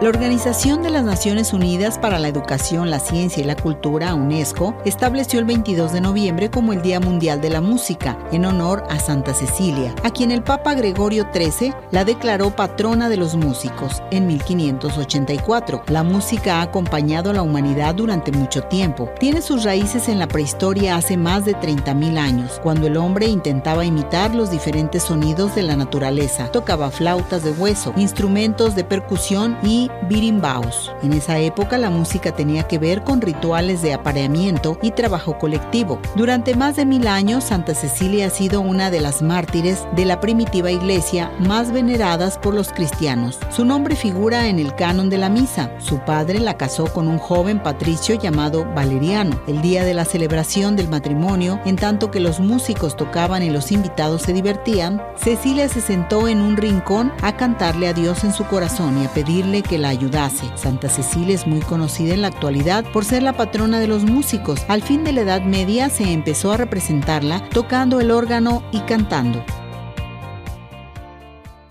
La Organización de las Naciones Unidas para la Educación, la Ciencia y la Cultura, UNESCO, estableció el 22 de noviembre como el Día Mundial de la Música, en honor a Santa Cecilia, a quien el Papa Gregorio XIII la declaró patrona de los músicos en 1584. La música ha acompañado a la humanidad durante mucho tiempo. Tiene sus raíces en la prehistoria hace más de 30.000 años, cuando el hombre intentaba imitar los diferentes sonidos de la naturaleza. Tocaba flautas de hueso, instrumentos de percusión y birimbaos. En esa época la música tenía que ver con rituales de apareamiento y trabajo colectivo. Durante más de mil años, Santa Cecilia ha sido una de las mártires de la primitiva iglesia más veneradas por los cristianos. Su nombre figura en el canon de la misa. Su padre la casó con un joven patricio llamado Valeriano. El día de la celebración del matrimonio, en tanto que los músicos tocaban y los invitados se divertían, Cecilia se sentó en un rincón a cantarle a Dios en su corazón y a pedirle la ayudase. Santa Cecilia es muy conocida en la actualidad por ser la patrona de los músicos. Al fin de la Edad Media se empezó a representarla tocando el órgano y cantando.